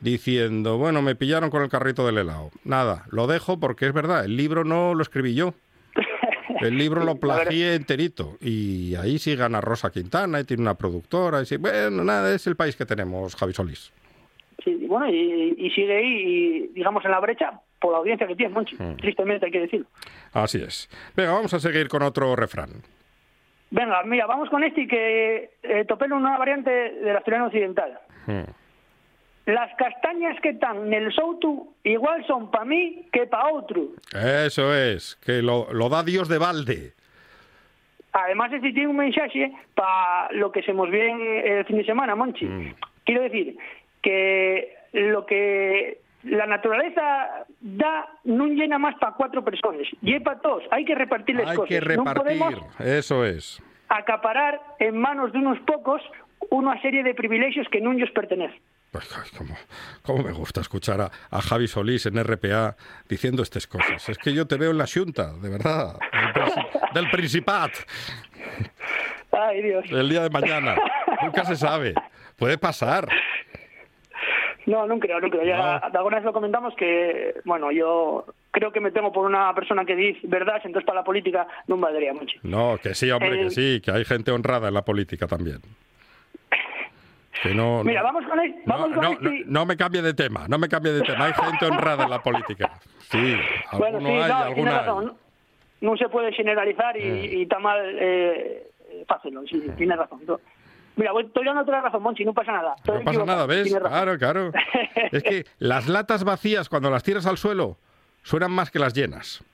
diciendo, bueno, me pillaron con el carrito del helado? Nada, lo dejo porque es verdad, el libro no lo escribí yo. El libro lo [laughs] plagié enterito. Y ahí sigue Ana Rosa Quintana y tiene una productora. Y sí, bueno, nada, es el país que tenemos, Javi Solís. Sí, bueno, y, y sigue ahí, y, digamos, en la brecha por la audiencia que tiene, Monchi. Mm. Tristemente hay que decirlo. Así es. Venga, vamos a seguir con otro refrán. Venga, mira, vamos con este que eh, topé en una variante del asturiano occidental. Hmm. Las castañas que están en el soutu igual son para mí que para otro. Eso es, que lo, lo da Dios de balde. además este tiene un mensaje para lo que se nos viene el fin de semana, Monchi. Quiero decir que lo que la naturaleza da no llena más para cuatro personas, y para todos, hay que repartirles Hay cosas. que No repartir, podemos eso es. acaparar en manos de unos pocos una serie de privilegios que no ellos pertenecen. Pues, ay, cómo, cómo me gusta escuchar a, a Javi Solís en RPA diciendo estas cosas. Es que yo te veo en la Junta, de verdad, del, del Principat, Ay, Dios. el día de mañana. Nunca se sabe. Puede pasar. No, no creo, no creo. Ya de alguna vez lo comentamos que, bueno, yo creo que me tengo por una persona que dice verdad, entonces para la política no me valdría mucho. No, que sí, hombre, Eh, que sí, que hay gente honrada en la política también. Que no, Mira, no- vamos con el, vamos no, con no, este- no, me cambie de tema, no me cambie de tema. Hay gente honrada en la política. Sí, Bueno, sí, hay, no, alguna hay. razón. No se puede generalizar y, y está mal eh, hacerlo. Sí, sí, tiene razón. Mira, voy- estoy dando otra razón, Monchi, no pasa nada. Estoy No pasa nada, ¿ves? Claro, claro. [laughs] Es que las latas vacías, cuando las tiras al suelo, suenan más que las llenas.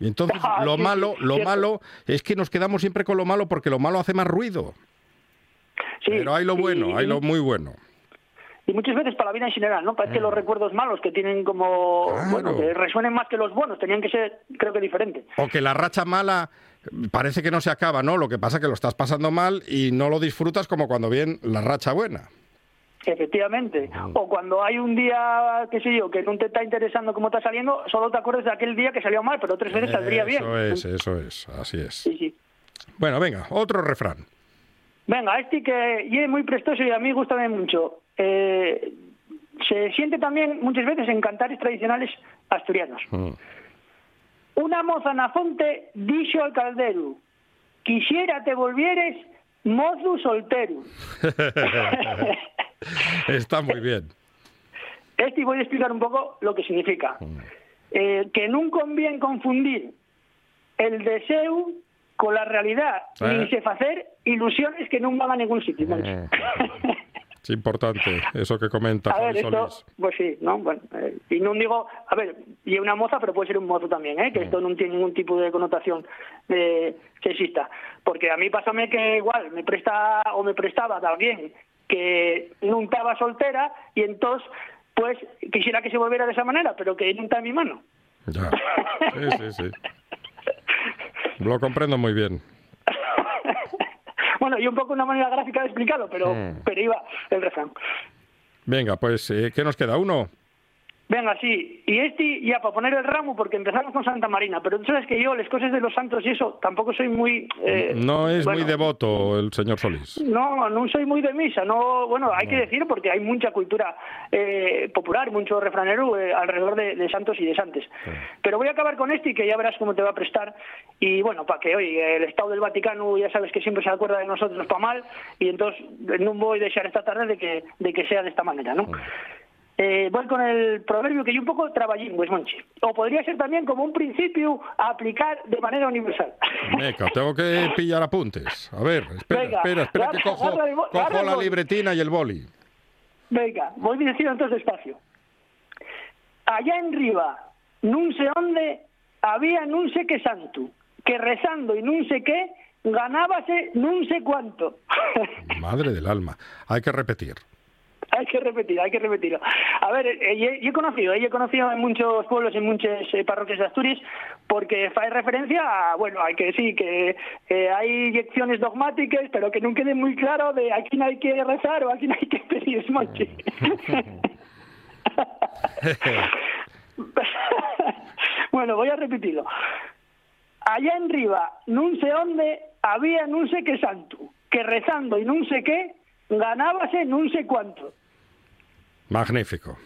Y entonces [laughs] Ah, lo malo, lo malo es que nos quedamos siempre con lo malo porque lo malo hace más ruido. Sí, Pero hay lo y- bueno, hay lo muy bueno. Y muchas veces para la vida en general, ¿no? Parece que los recuerdos malos que tienen como... Mm. Claro. Bueno, que resuenen más que los buenos, tenían que ser, creo que, diferentes. O que la racha mala parece que no se acaba, ¿no? Lo que pasa es que lo estás pasando mal y no lo disfrutas como cuando viene la racha buena. Efectivamente. O cuando hay un día, qué sé yo, que no te está interesando cómo está saliendo, solo te acuerdas de aquel día que salió mal, pero otras veces saldría bien. Eso es, eso es, así es. Sí, sí. Bueno, venga, otro refrán. Venga, este que y es muy prestoso y a mí gusta mucho. Eh, se siente también muchas veces en cantares tradicionales asturianos. Mm. Una moza na fonte dixo al caldero quisiera te volvieres mozu soltero. [laughs] Está muy bien. Este voy a explicar un poco lo que significa. Eh, que nunca conviene confundir el deseo con la realidad, Eh. ni se hacer ilusiones que no van a ningún sitio. Monchi. [laughs] Es importante eso que comenta A ver, esto, pues sí, ¿no? Bueno, eh, y no digo, a ver, y una moza, pero puede ser un mozo también, ¿eh? Que esto no tiene ningún tipo de connotación eh, sexista. Porque a mí pásame que igual me presta o me prestaba alguien que no estaba soltera y entonces, pues, quisiera que se volviera de esa manera, pero que está en mi mano. Ya. [laughs] Sí, sí, sí. Lo comprendo muy bien. Bueno, y un poco una manera gráfica de explicarlo, pero, Mm. pero iba el refrán. Venga, pues, eh, ¿qué nos queda? ¿Uno? Venga, sí. Y este, ya para poner el ramo, porque empezamos con Santa Marina, pero tú sabes que yo, las cosas de los santos y eso, tampoco soy muy... eh, No es bueno, muy devoto el señor Solís. No, no soy muy de misa, no, bueno, hay que decir porque hay mucha cultura eh, popular, mucho refranero eh, alrededor de, de santos y de santes. Pero voy a acabar con este y que ya verás cómo te va a prestar. Y bueno, para que hoy el Estado del Vaticano ya sabes que siempre se acuerda de nosotros para mal y entonces no voy a dejar esta tarde de que, de que sea de esta manera, ¿no? Eh, voy con el proverbio que yo un poco traballín, pues Monchi. O podría ser también como un principio a aplicar de manera universal. Meca, tengo que [laughs] pillar apuntes. A ver, espera, Venga, espera, espera que cojo, agarra el bo- agarra cojo el la libretina y el boli. Venga, voy diciendo entonces despacio. Allá en Riva, nun sé onde, había nun sé qué santo, que rezando y nun sé qué, ganábase nun sé cuánto. [laughs] Madre del alma. Hay que repetir. [laughs] hay que repetir, hay que repetirlo. A ver, eh, yo, yo he conocido, eh, yo he conocido en muchos pueblos, en muchas eh, parroquias de Asturias, porque fai referencia a, bueno, hay que sí, que eh, hay lecciones dogmáticas, pero que no quede muy claro de a quién hay que rezar o a quién hay que pedir [laughs] monchi. [laughs] bueno, voy a repetirlo. Allá en Riva, nun sé onde, había nun sé qué santo, que rezando y nun sé qué, ganábase nun sé cuánto. Magnífico.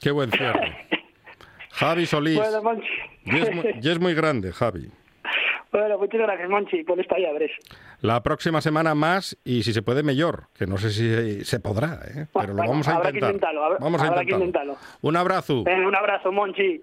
Qué buen cierre. [laughs] Javi Solís. Bueno, Monchi. Y es, muy, y es muy grande, Javi. bueno, muchas gracias, Monchi, por esta llaves. La próxima semana más y si se puede mejor, que no sé si se podrá, ¿eh? pero lo Bueno, vamos a habrá que intentar. intentarlo, habrá- vamos a habrá que intentarlo. intentarlo. Un abrazo. Venga, un abrazo, Monchi.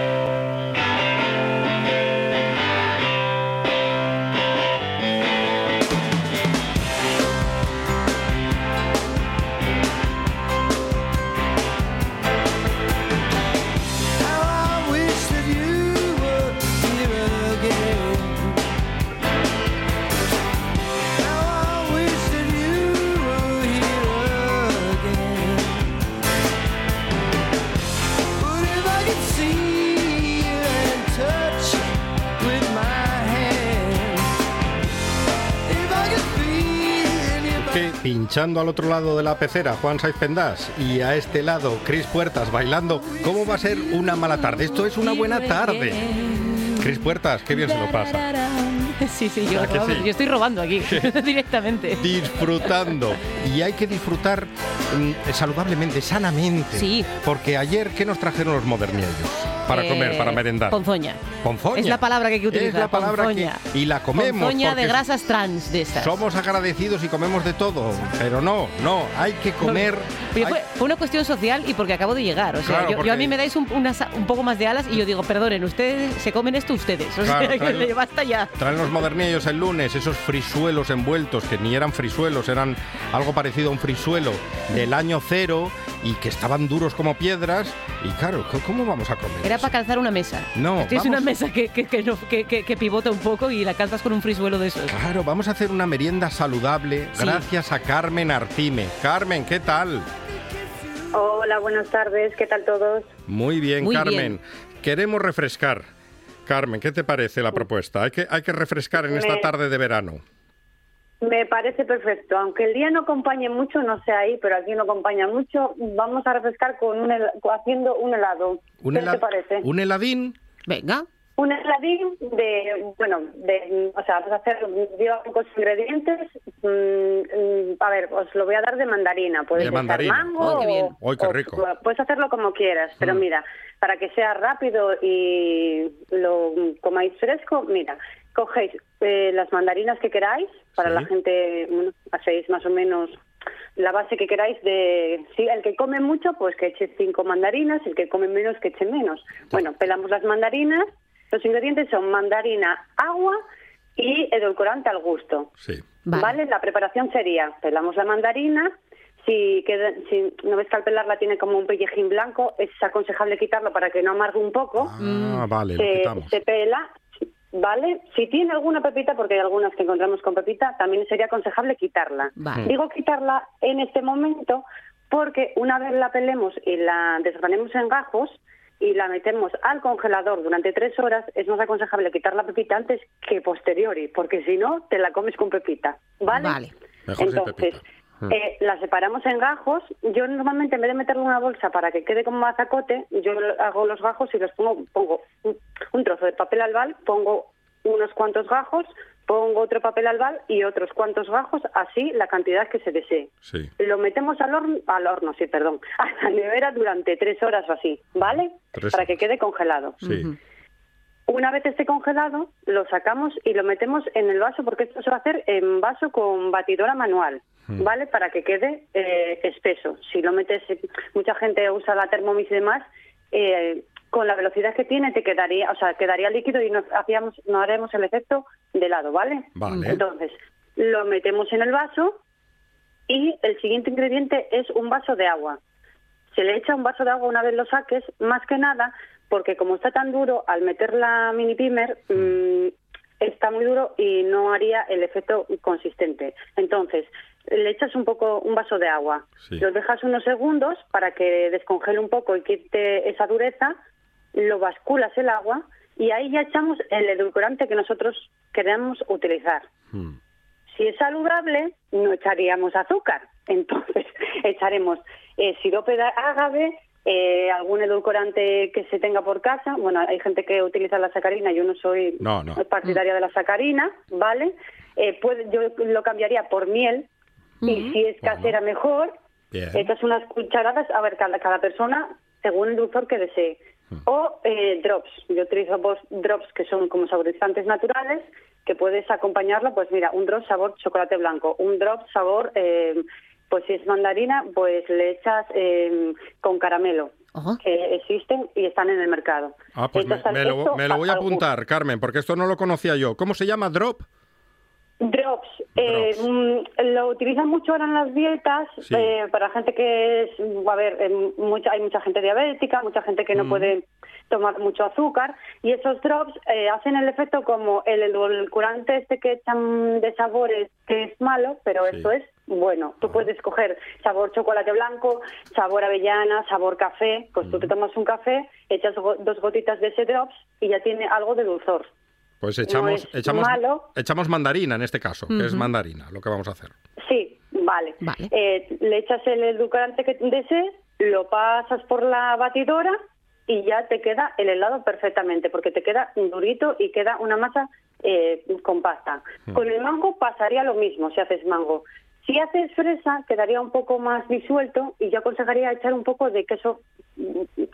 Pinchando al otro lado de la pecera Juan Saiz Pendás y a este lado Cris Puertas bailando, ¿cómo va a ser una mala tarde? Esto es una buena tarde. Cris Puertas, qué bien se lo pasa. [laughs] Sí, sí, yo, estoy robando aquí [laughs] directamente. Disfrutando. Y hay que disfrutar mm, saludablemente, sanamente. Sí. Porque ayer, ¿qué nos trajeron los modernillos? Para Eh, comer, para merendar. Ponzoña. Ponzoña. Es la palabra que hay que utilizar. Es la palabra ponzoña. que... Y la comemos. Ponzoña de grasas trans de estas. Somos agradecidos y comemos de todo. Pero no, no, hay que comer... Hay- fue, fue una cuestión social y porque acabo de llegar. O sea, Claro, yo, a mí me dais un, poco más de alas y yo digo, perdonen, ustedes se comen esto ustedes. O Claro, [laughs] sea, que le basta ya. Traen los modernillos el lunes, esos frisuelos envueltos, que ni eran frisuelos, eran algo parecido a un frisuelo del año cero y que estaban duros como piedras. Y claro, ¿c- ¿cómo vamos a comer? Era eso? para calzar una mesa. No, Tienes una vamos- mesa que, que, que no- que- que- que pivota un poco y la calzas con un frisuelo de esos. Claro, vamos a hacer una merienda saludable Sí. gracias a Carmen Artime. Carmen, ¿qué tal? Hola, buenas tardes, ¿qué tal todos? Muy bien, Muy Carmen. Queremos refrescar. Carmen, ¿qué te parece la propuesta? Hay que, hay que refrescar en esta Me- tarde de verano. Me parece perfecto, aunque el día no acompañe mucho, no sé ahí, pero aquí no acompaña mucho, vamos a refrescar con un hel- haciendo un helado. ¿Un, ¿Qué te parece? ¿Un heladín? Venga. Un heladín de, bueno, de, o sea, vamos a hacer, lleva pocos ingredientes. mm, mm, a ver, os lo voy a dar de mandarina. Puedes De mandarina. mango Oh, qué bien. o- ¡Ay, qué o- rico! puedes hacerlo como quieras, pero Mm. mira, para que sea rápido y lo comáis fresco, mira, cogéis eh, las mandarinas que queráis, para Sí. la gente, bueno, hacéis más o menos la base que queráis de, sí, el que come mucho, pues que eche cinco mandarinas, el que come menos, que eche menos. Bueno, pelamos las mandarinas, los ingredientes son mandarina, agua y edulcorante al gusto. Sí. Vale. Vale. La preparación sería, pelamos la mandarina, si, queda, si no ves que al pelarla tiene como un pellejín blanco, es aconsejable quitarlo para que no amargue un poco. Ah, vale, lo se pela, ¿vale? Si tiene alguna pepita, porque hay algunas que encontramos con pepita, también sería aconsejable quitarla. Vale. Digo quitarla en este momento porque una vez la pelemos y la desgranemos en gajos y la metemos al congelador durante tres horas, es más aconsejable quitar la pepita antes que posteriori, porque si no, te la comes con pepita. ¿Vale? Vale. Mejor sin Entonces, pepita. Eh, la separamos en gajos. Yo normalmente, en vez de meterlo en una bolsa para que quede como mazacote, yo lo- hago los gajos y los pongo, pongo un, trozo de papel albal, pongo unos cuantos gajos, pongo otro papel albal y otros cuantos gajos, así la cantidad que se desee. Sí. Lo metemos al horno, al horno, sí, perdón, [laughs] a la nevera durante tres horas o así, ¿vale? Tres Para que quede congelado. Sí. Una vez esté congelado, lo sacamos y lo metemos en el vaso, porque esto se va a hacer en vaso con batidora manual, Mm. ¿vale? Para que quede eh, espeso. Si lo metes, mucha gente usa la Thermomix y demás, eh, con la velocidad que tiene te quedaría, o sea, quedaría líquido y no, hacíamos, no haremos el efecto de helado, ¿vale? Vale. Entonces, lo metemos en el vaso y el siguiente ingrediente es un vaso de agua. Se le echa un vaso de agua una vez lo saques, más que nada porque como está tan duro, al meter la mini pimer, mm, está muy duro y no haría el efecto consistente. Entonces, le echas un poco un vaso de agua, Sí. lo dejas unos segundos para que descongele un poco y quite esa dureza, lo basculas el agua y ahí ya echamos el edulcorante que nosotros queremos utilizar. Mm. Si es saludable, no echaríamos azúcar. [laughs] Entonces, echaremos eh, sirope de agave, eh, algún edulcorante que se tenga por casa. Bueno, hay gente que utiliza la sacarina, yo no soy No, no. partidaria de la sacarina, ¿vale? Eh, puede- yo lo cambiaría por miel y si es casera mejor. Bien. Echas unas cucharadas, a ver, cada, cada persona según el dulzor que desee. O eh, drops. Yo utilizo drops que son como saborizantes naturales, que puedes acompañarlo, pues mira, un drop sabor chocolate blanco, un drop sabor, eh, pues si es mandarina, pues le echas eh, con caramelo, que existen y están en el mercado. Ah, pues me, lo, me lo voy a apuntar, Carmen, porque esto no lo conocía yo. ¿Cómo se llama? ¿Drop? Drops. Eh, Drops. mm, lo utilizan mucho ahora en las dietas Sí. eh, para gente que es, a ver, eh, mucha, hay mucha gente diabética, mucha gente que no Mm. puede tomar mucho azúcar y esos drops eh, hacen el efecto como el edulcorante este que echan de sabores que es malo, pero Sí. esto es bueno. Tú puedes coger sabor chocolate blanco, sabor avellana, sabor café, pues tú te tomas un café, echas go- dos gotitas de ese drops y ya tiene algo de dulzor. Pues echamos, echamos, malo. echamos mandarina en este caso, que es mandarina, lo que vamos a hacer. Sí, Vale. Vale. Eh, le echas el edulcorante que desees, lo pasas por la batidora y ya te queda el helado perfectamente, porque te queda durito y queda una masa eh, con pasta. Con el mango pasaría lo mismo si haces mango. Si haces fresa, quedaría un poco más disuelto y yo aconsejaría echar un poco de queso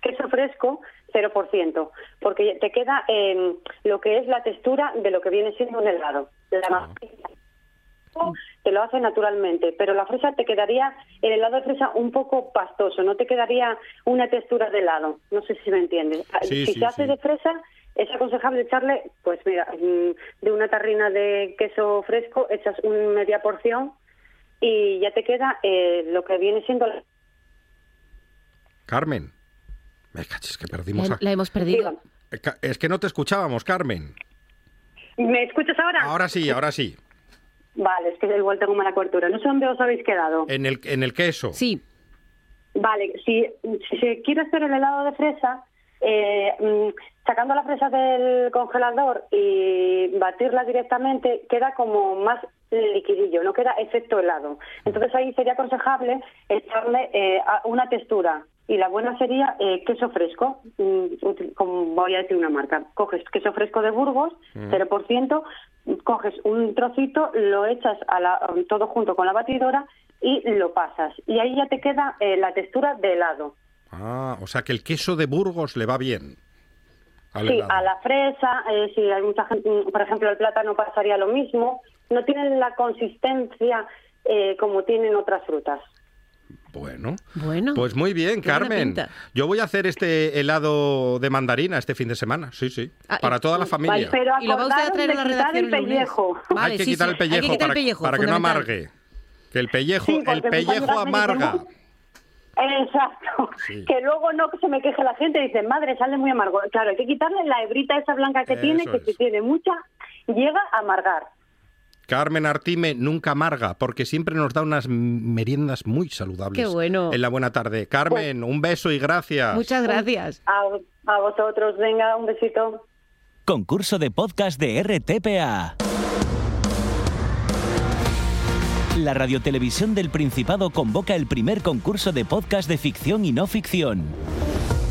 queso fresco 0%, porque te queda eh, lo que es la textura de lo que viene siendo un helado. La te lo hace naturalmente, pero la fresa te quedaría, el helado de fresa un poco pastoso, no te quedaría una textura de helado. No sé si me entiendes. Sí, si sí, se hace sí. de fresa, es aconsejable echarle, pues mira, mm, de una tarrina de queso fresco, echas una media porción y ya te queda eh, lo que viene siendo la- Carmen. Me cachis que perdimos La, a... la hemos perdido. Eh, Es que no te escuchábamos, Carmen. ¿Me escuchas ahora? Ahora sí, ahora sí. Vale, es que igual tengo mala cobertura. No sé dónde os habéis quedado. En el, en el queso. Sí, Vale, si, si se quiere hacer el helado de fresa, eh, mm, sacando la fresa del congelador y batirla directamente, queda como más liquidillo, no queda efecto helado. Entonces ahí sería aconsejable echarle eh, una textura. Y la buena sería eh, queso fresco, mm, como voy a decir una marca. Coges queso fresco de Burgos, 0%, coges un trocito, lo echas a la- todo junto con la batidora y lo pasas. Y ahí ya te queda eh, la textura de helado. Ah, o sea que el queso de Burgos le va bien. Sí, a la fresa, eh, si hay mucha gente, mm, por ejemplo, el plátano pasaría lo mismo. No tienen la consistencia eh, como tienen otras frutas. Bueno. bueno. Pues muy bien, Carmen. Yo voy a hacer este helado de mandarina este fin de semana. Sí, sí. Ah, Para toda la Vale, familia. pero Y lo va usted a traer a la redacción el pellejo. Vale, hay que sí, quitar sí, el pellejo, hay que quitar para, el pellejo, para que no amargue. Que el pellejo, Sí, el pellejo amarga. Exacto. Sí. [laughs] Que luego no se me queje la gente y dice, madre, sale muy amargo. Claro, hay que quitarle la hebrita esa blanca que tiene, que es. si tiene mucha, llega a amargar. Carmen Artime nunca amarga, porque siempre nos da unas meriendas muy saludables. Qué bueno. En la buena tarde. Carmen, un beso y gracias. Muchas gracias. A, a vosotros, venga, un besito. Concurso de podcast de RTPA. La Radiotelevisión del Principado convoca el primer concurso de podcast de ficción y no ficción.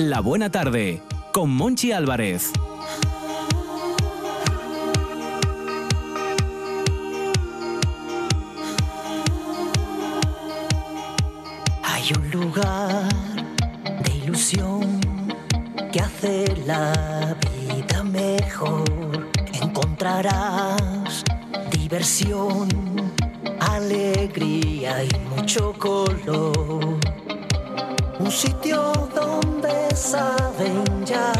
La buena tarde con Monchi Álvarez. Hay un lugar de ilusión que hace la vida mejor. Encontrarás diversión, alegría y mucho color. Un sitio donde saben ya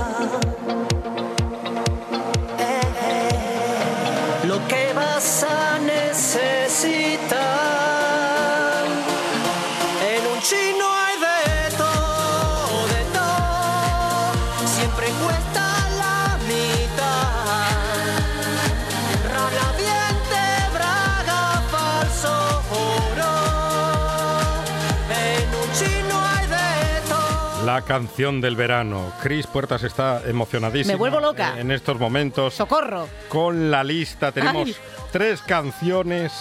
La canción del verano. Cris Puertas está emocionadísima. Me vuelvo loca. En estos momentos. ¡Socorro! Con la lista tenemos Ay. tres canciones.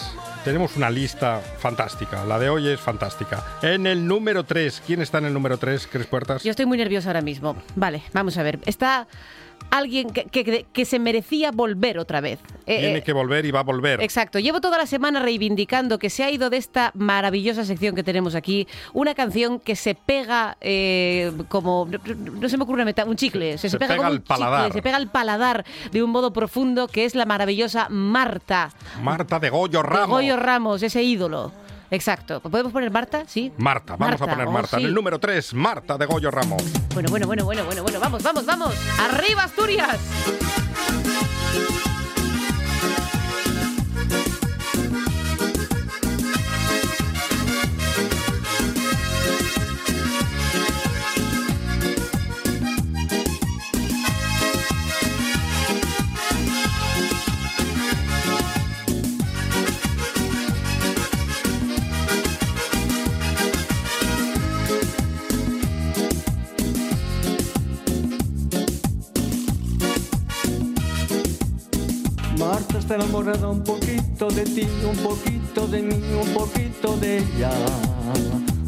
Tenemos una lista fantástica. La de hoy es fantástica. En el número 3, ¿quién está en el número 3, Cris Puertas? Yo estoy muy nerviosa ahora mismo. Vale, vamos a ver. Está alguien que, que- que se merecía volver otra vez. Eh, Tiene eh, que volver y va a volver. Exacto, llevo toda la semana reivindicando que se ha ido de esta maravillosa sección que tenemos aquí una canción que se pega eh, como, no, no se me ocurre una meta, un chicle, se, Se pega, pega como al chicle, paladar. se pega al paladar de un modo profundo que es la maravillosa Marta, Marta de Goyo de Ramos. Goyo Ramos, ese ídolo. Exacto, ¿podemos poner Marta? Sí. Marta, vamos a poner oh, Marta. sí. En el número 3, Marta de Goyo Ramos. Bueno, bueno, bueno, bueno, bueno, bueno, vamos, vamos, vamos. ¡Arriba, Asturias! Está enamorada un poquito de ti, un poquito de mí, un poquito de ella.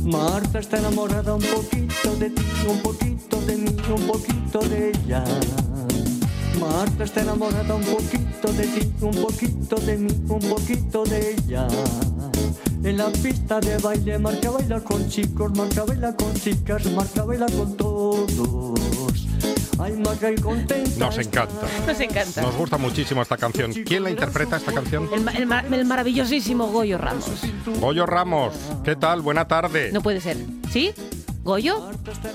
Marta está enamorada un poquito de ti, un poquito de mí, un poquito de ella. Marta está enamorada un poquito de ti, un poquito de mí, un poquito de ella. En la pista de baile, Marta baila con chicos, Marta baila con chicas, Marta baila con todos. Nos encanta. Nos encanta. Nos gusta muchísimo esta canción. ¿Quién la interpreta esta canción? El, ma- el ma- el maravillosísimo Goyo Ramos. Goyo Ramos. ¿Qué tal? Buena tarde. No puede ser. ¿Sí? ¿Goyo?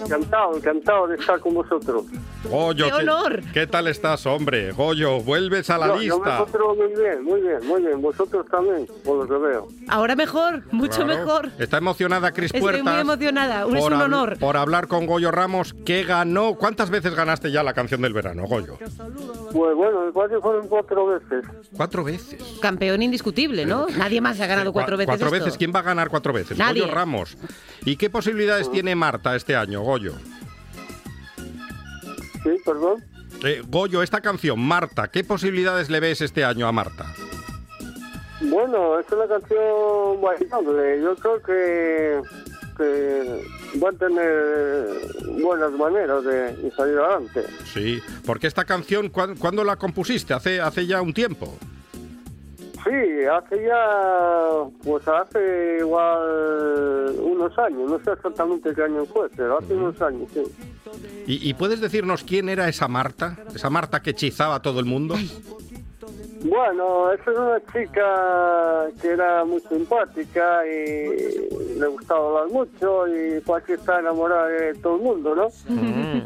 Encantado, encantado de estar con vosotros. Goyo, ¡Qué honor! ¿qué tal estás, hombre? Goyo, vuelves a la Yo- Yo me lista. encuentro muy bien, muy bien, muy bien. Vosotros también, por lo que veo. Ahora mejor, mucho Claro. mejor. Está emocionada Cris Estoy Puertas. muy emocionada. Es por un honor. Por hablar con Goyo Ramos, que ganó. ¿Cuántas veces ganaste ya la canción del verano, Goyo? Pues bueno, que fueron cuatro veces. Cuatro veces. Campeón indiscutible, ¿no? Nadie más ha ganado cuatro Cua- veces. Cuatro esto. veces. ¿Quién va a ganar cuatro veces? Nadie. Goyo Ramos. ¿Y qué posibilidades tiene Marta este año, Goyo? Sí, perdón. Eh, Goyo, esta canción, Marta, ¿qué posibilidades le ves este año a Marta? Bueno, es una canción bailable. Yo creo que, que va a tener buenas maneras de, de salir adelante. Sí, porque esta canción, ¿cuán- ¿cuándo la compusiste? Hace, hace ya un tiempo. Sí, hace ya, pues hace igual unos años, no sé exactamente qué año fue, pero hace unos años, sí. ¿Y, y puedes decirnos quién era esa Marta? Esa Marta que hechizaba a todo el mundo. Bueno, esa es una chica que era muy simpática y le gustaba hablar mucho y que está enamorada de todo el mundo, ¿no?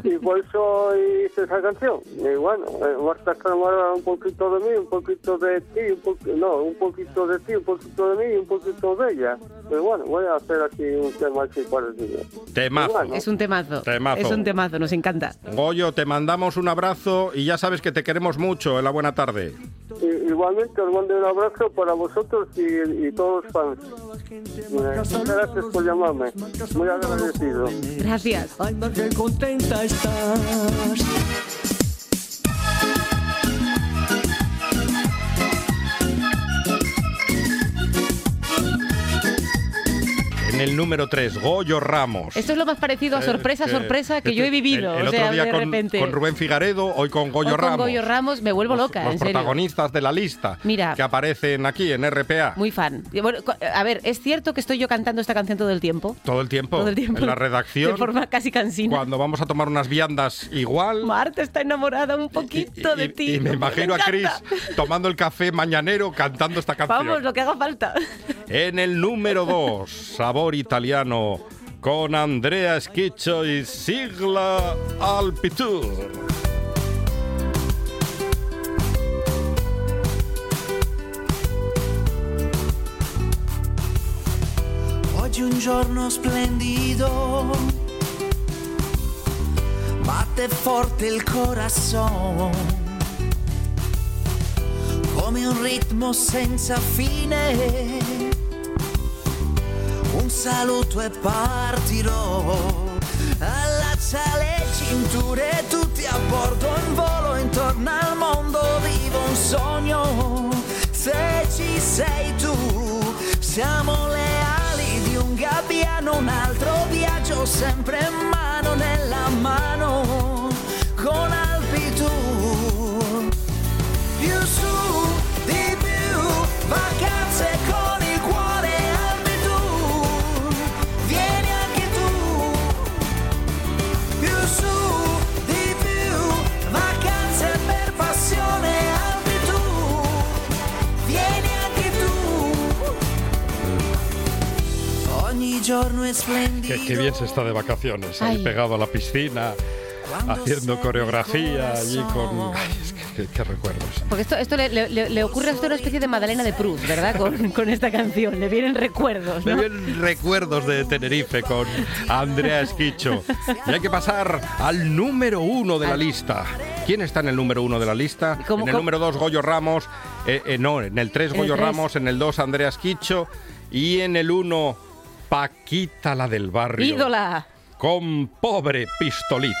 Y por eso hice esa canción. Y bueno, eh, Marta está enamorada un poquito de mí, un poquito de ti, un poquito, no, un poquito de ti, un poquito de mí y un poquito de ella. Pero bueno, voy a hacer aquí un tema así parecido. Temazo. Bueno. Es un temazo. Temazo. Es un temazo, nos encanta. Goyo, te mandamos un abrazo y ya sabes que te queremos mucho en la buena tarde. Igualmente os mando un abrazo para vosotros y, y todos los fans. Eh, Muchas gracias por llamarme. Muy agradecido. Gracias. Ay, y contenta estás. En el número 3, Goyo Ramos. Esto es lo más parecido a sorpresa, Eh, sorpresa que yo he este- vivido. El, el o sea, otro día de con, repente. con Rubén Figaredo, hoy con Goyo Hoy con Ramos. Goyo Ramos me vuelvo Los- loca, los en serio. protagonistas de la lista Mira. que aparecen aquí en RPA Muy fan. Bueno, a ver, ¿es cierto que estoy yo cantando esta canción todo el tiempo? todo el tiempo. Todo el tiempo. En la redacción, De forma casi cansina. cuando vamos a tomar unas viandas igual. Marta está enamorada un poquito de y, ti. y me imagino a Chris encanta. tomando el café mañanero cantando esta canción. Vamos, lo que haga falta. En el número 2, Sabor Italiano, con Andrea Schiccio y Sigla Alpitur. Oggi un giorno splendido, batte forte il corazon, come un ritmo senza fine. Un saluto e partirò. Allaccia le cinture, tutti a bordo in volo intorno al mondo. Vivo un sogno, se ci sei tu, siamo le ali di un gabbiano. Un altro viaggio sempre mano nella mano Qué, qué bien se está de vacaciones, ahí Ay. pegado a la piscina, haciendo coreografía allí con... Ay, es que, qué- qué recuerdos. Porque esto, esto le, le- le ocurre a usted una especie de Madalena de Proust, ¿verdad? Con, [laughs] con esta canción. Le vienen recuerdos, ¿no? vienen recuerdos de Tenerife con Andrea Esquicho. Y hay que pasar al número uno de la lista. ¿Quién está en el número uno de la lista? ¿Cómo- en el cómo? número dos, Goyo Ramos. Eh, eh, no, en el tres, En el Goyo tres. Ramos. En el dos, Andrea Esquicho. Y en el uno, Paquita la del barrio. Ídola. Con pobre pistolita.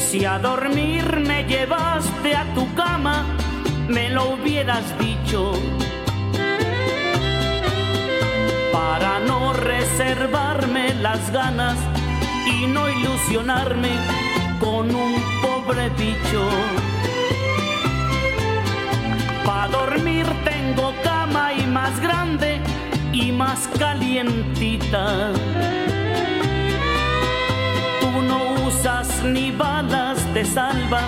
Si a dormir me llevaste a tu cama, me lo hubieras dicho reservarme las ganas y no ilusionarme con un pobre bicho. Para dormir tengo cama y más grande y más calientita. Tú no usas ni balas de salva,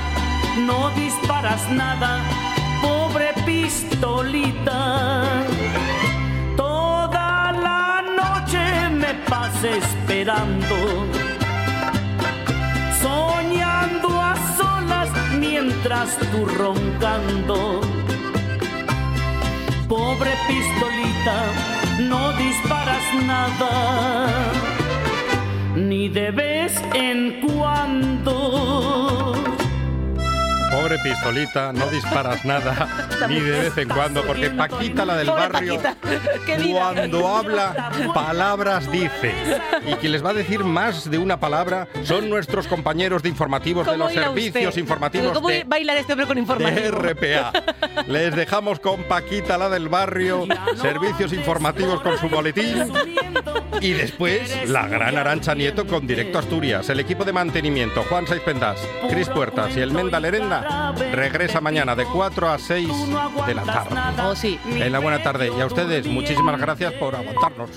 no disparas nada, pobre pistolita. Pasé esperando, soñando a solas mientras tú roncando. Pobre pistolita, no disparas nada, ni de vez en cuando. Pobre pistolita, no disparas nada, ni de vez en cuando, porque Paquita, la del barrio, cuando habla, palabras dice. Y quien les va a decir más de una palabra son nuestros compañeros de informativos de ¿Cómo los servicios usted? informativos ¿Cómo de bailar este hombre con? RPA. [laughs] Les dejamos con Paquita, la del barrio, servicios informativos con su boletín. Y después, la gran Arancha Nieto con Directo Asturias. El equipo de mantenimiento, Juan Saiz Pendas, Cris Puertas y el Menda Lerenda, regresa mañana de 4 a 6 de la tarde. Oh, sí. En la buena tarde. Y a ustedes, muchísimas gracias por aguantarnos.